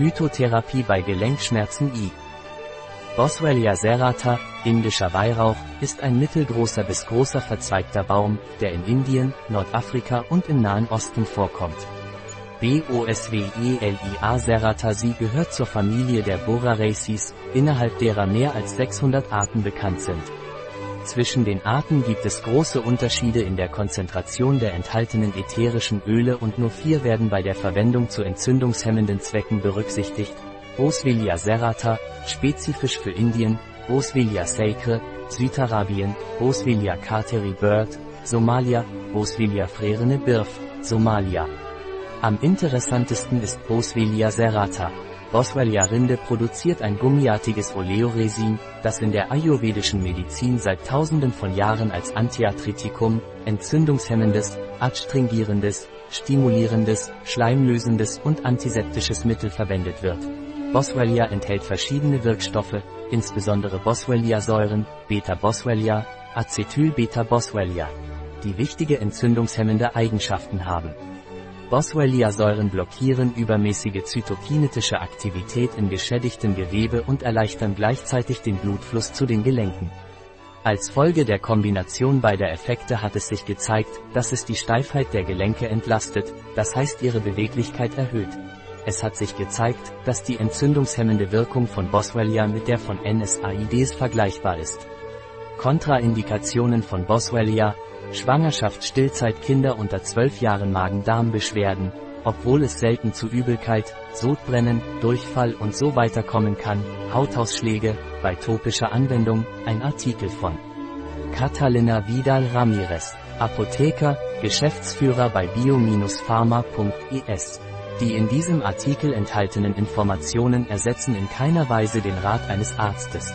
Phytotherapie bei Gelenkschmerzen I. Boswellia serrata, indischer Weihrauch, ist ein mittelgroßer bis großer verzweigter Baum, der in Indien, Nordafrika und im Nahen Osten vorkommt. Boswellia serratasi gehört zur Familie der Boraraceae, innerhalb derer mehr als 600 Arten bekannt sind. Zwischen den Arten gibt es große Unterschiede in der Konzentration der enthaltenen ätherischen Öle und nur vier werden bei der Verwendung zu entzündungshemmenden Zwecken berücksichtigt. Boswellia serrata, spezifisch für Indien, Boswellia sacre, Südarabien, Boswellia carteri bird, Somalia, Boswellia frerene birf, Somalia. Am interessantesten ist Boswellia serrata. Boswellia Rinde produziert ein gummiartiges Oleoresin, das in der ayurvedischen Medizin seit tausenden von Jahren als Antiarthritikum, entzündungshemmendes, adstringierendes, stimulierendes, schleimlösendes und antiseptisches Mittel verwendet wird. Boswellia enthält verschiedene Wirkstoffe, insbesondere Boswellia-Säuren, Beta-Boswellia, Acetyl-Beta-Boswellia, die wichtige entzündungshemmende Eigenschaften haben. Boswellia-Säuren blockieren übermäßige zytokinetische Aktivität in geschädigtem Gewebe und erleichtern gleichzeitig den Blutfluss zu den Gelenken. Als Folge der Kombination beider Effekte hat es sich gezeigt, dass es die Steifheit der Gelenke entlastet, das heißt ihre Beweglichkeit erhöht. Es hat sich gezeigt, dass die entzündungshemmende Wirkung von Boswellia mit der von NSAIDs vergleichbar ist. Kontraindikationen von Boswellia, Schwangerschaft Stillzeit Kinder unter 12 Jahren Magen-Darm-Beschwerden, obwohl es selten zu Übelkeit, Sodbrennen, Durchfall und so weiter kommen kann, Hautausschläge, bei topischer Anwendung, ein Artikel von Catalina Vidal Ramirez, Apotheker, Geschäftsführer bei bio-pharma.es. Die in diesem Artikel enthaltenen Informationen ersetzen in keiner Weise den Rat eines Arztes.